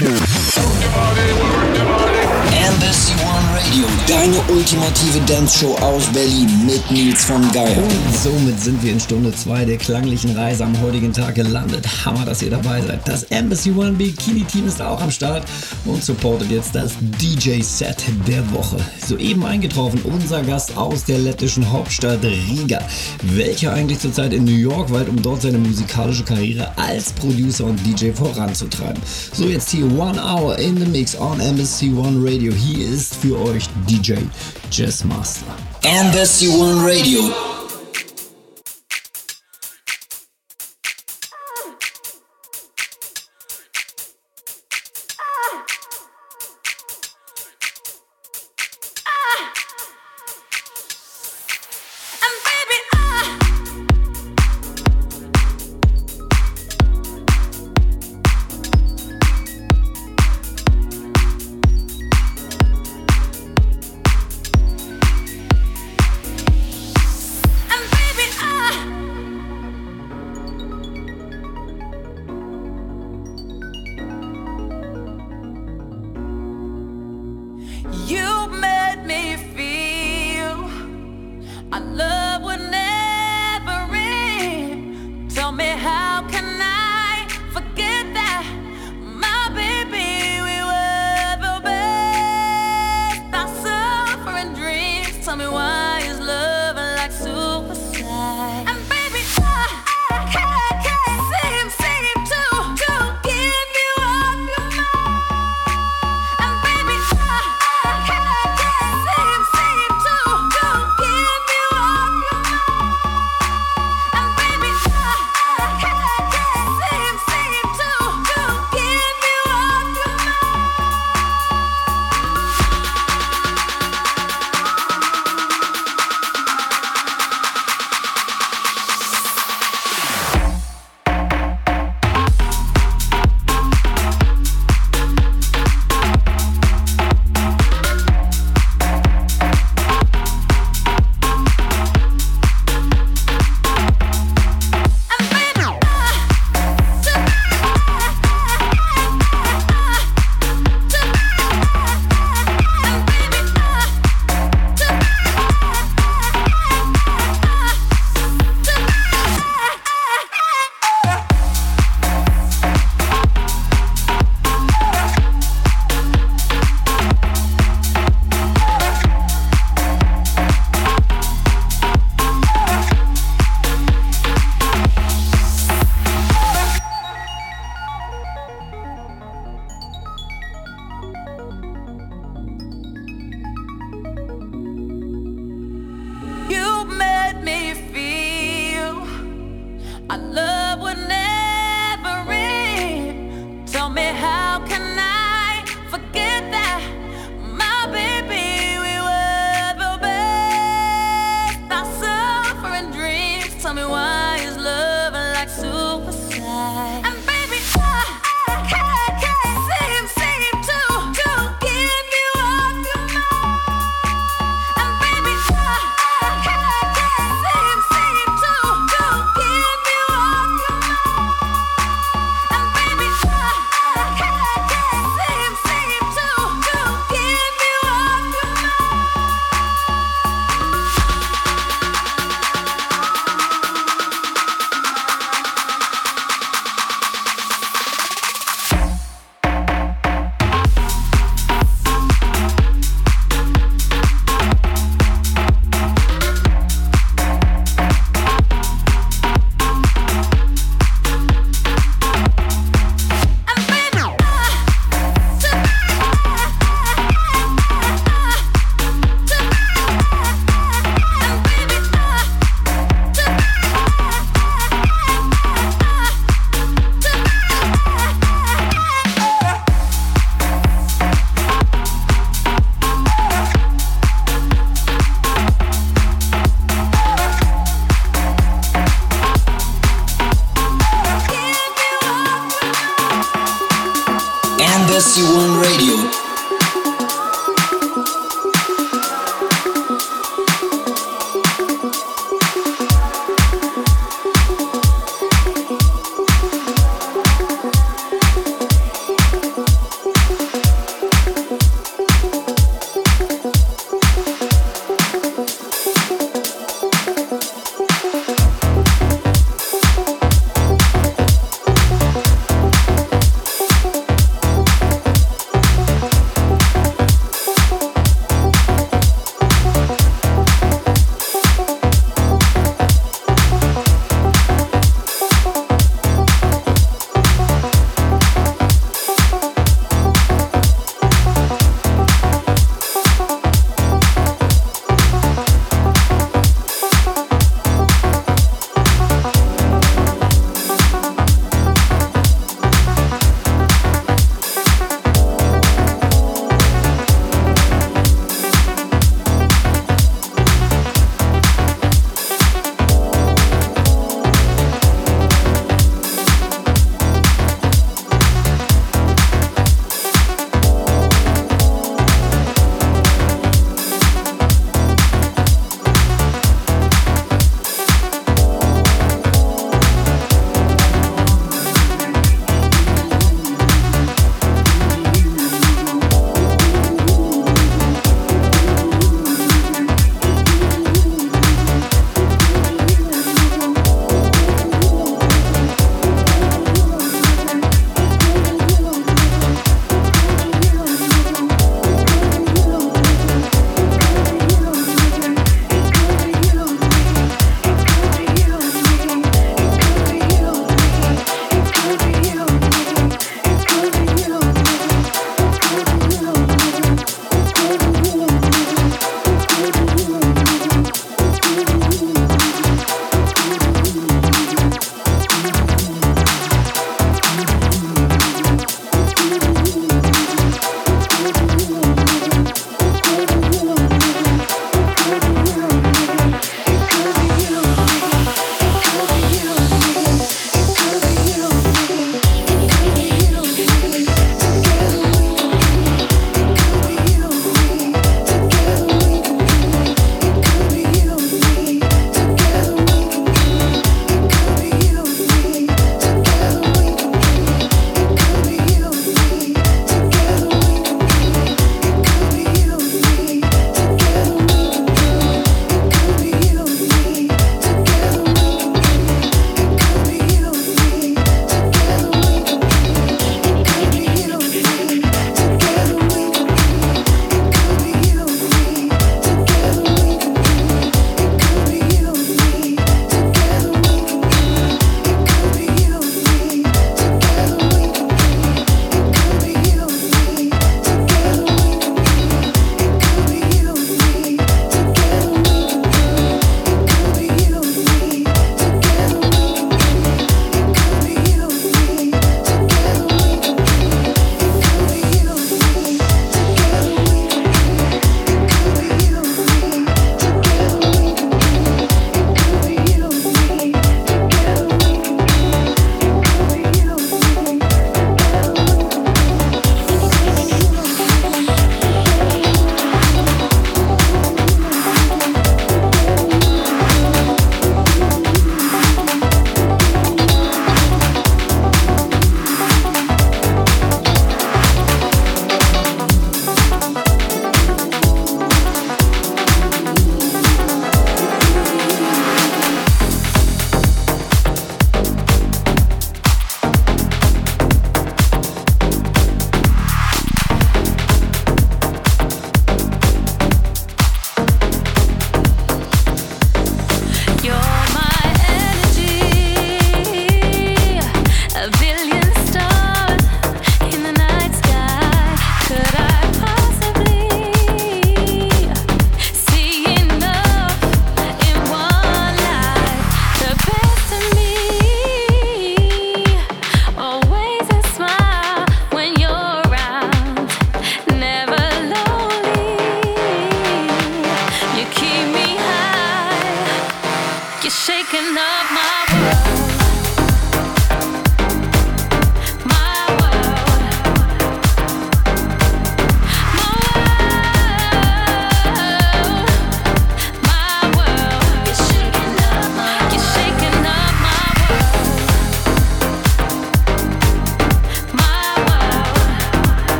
Yeah. ultimative Dance-Show aus Berlin mit Nils von Geier. Und somit sind wir in Stunde 2 der klanglichen Reise am heutigen Tag gelandet. Hammer, dass ihr dabei seid. Das Embassy One Bikini Team ist auch am Start und supportet jetzt das DJ-Set der Woche. Soeben eingetroffen unser Gast aus der lettischen Hauptstadt Riga, welcher eigentlich zurzeit in New York weilt, um dort seine musikalische Karriere als Producer und DJ voranzutreiben. So jetzt hier One Hour in the Mix on Embassy One Radio. Hier ist für euch DJ just Master. And that's you on radio.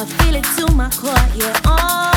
I feel it to my core, yeah. Oh.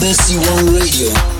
Dance You on Radio.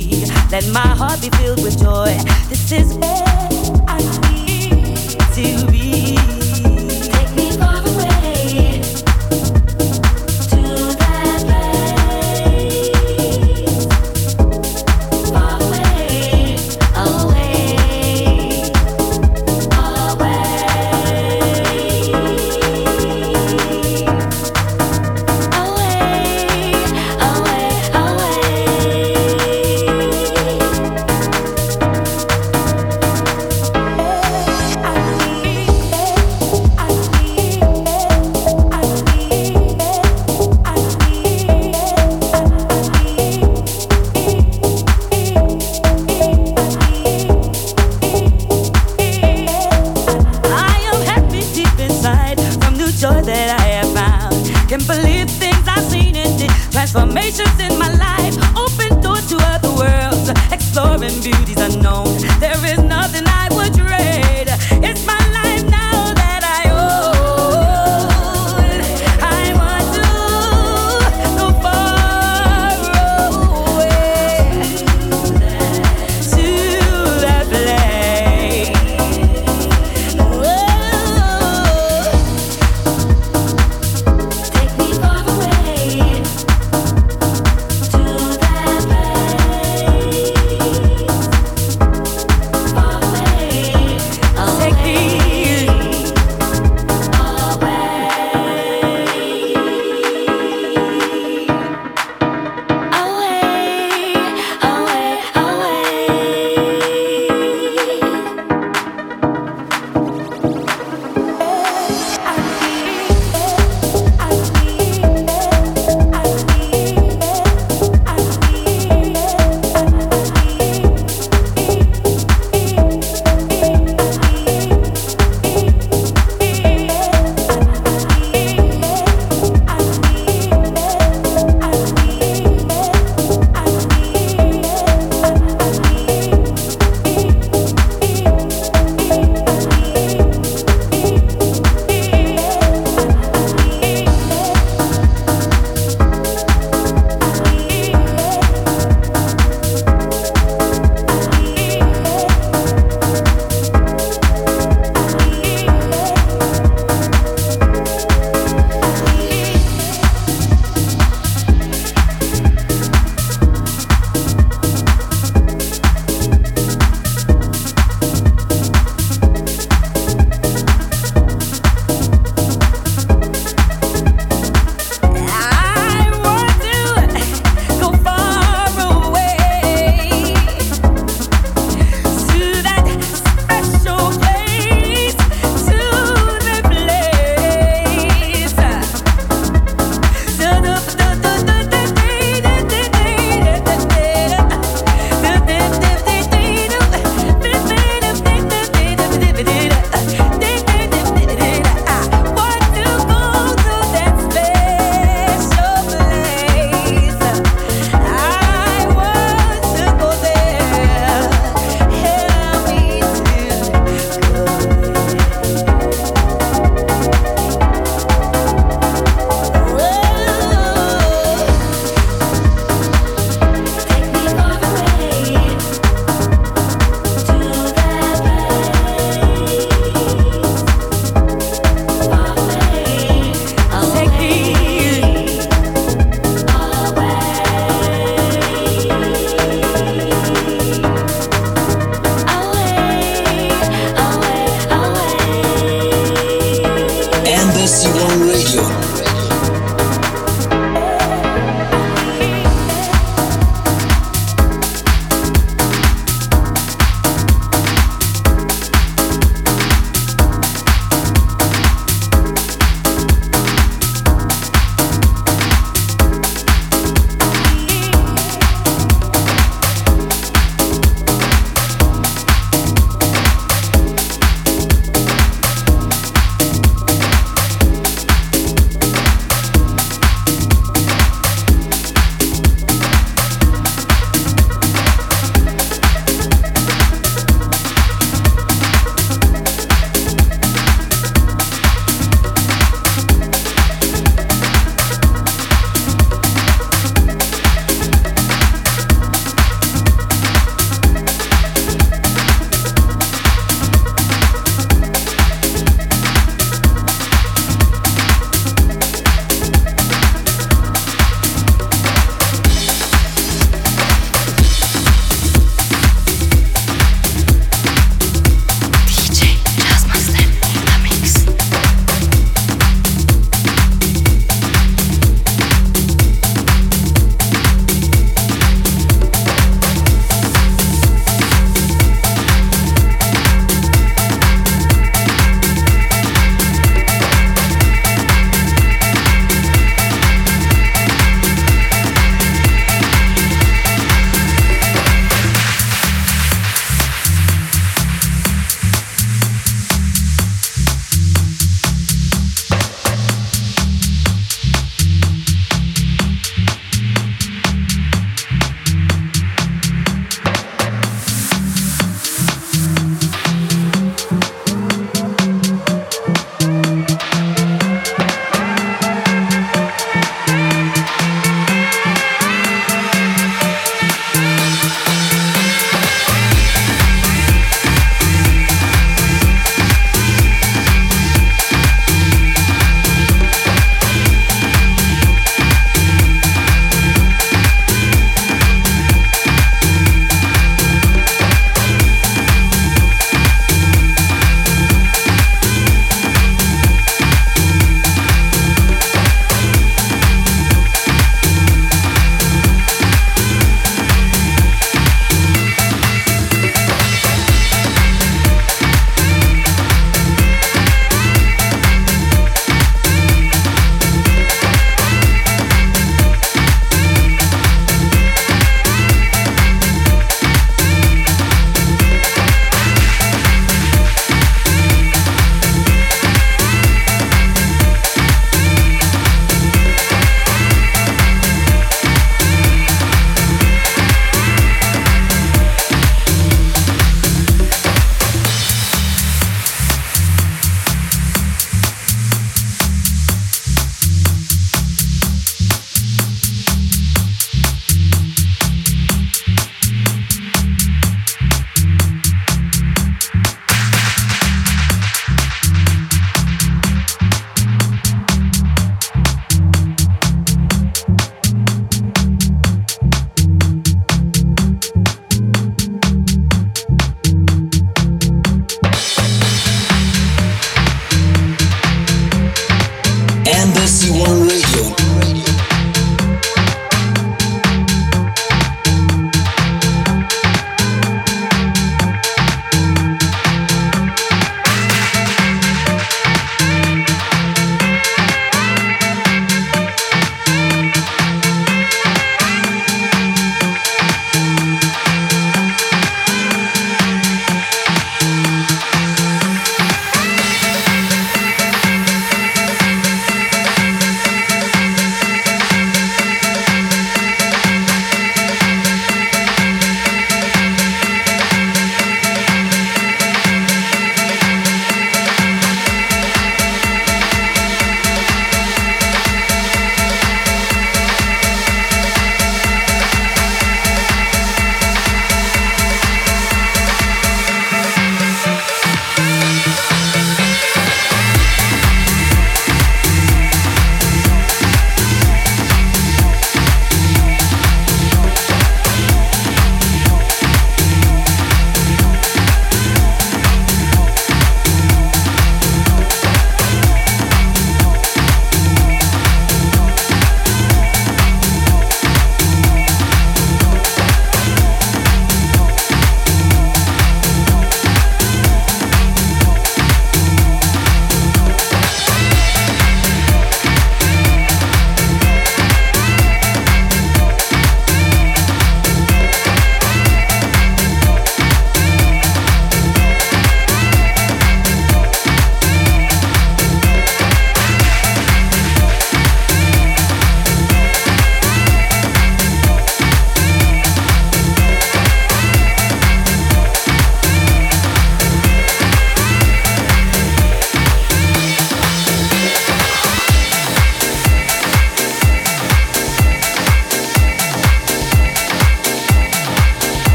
Let my heart be filled with joy. This is where I need to be.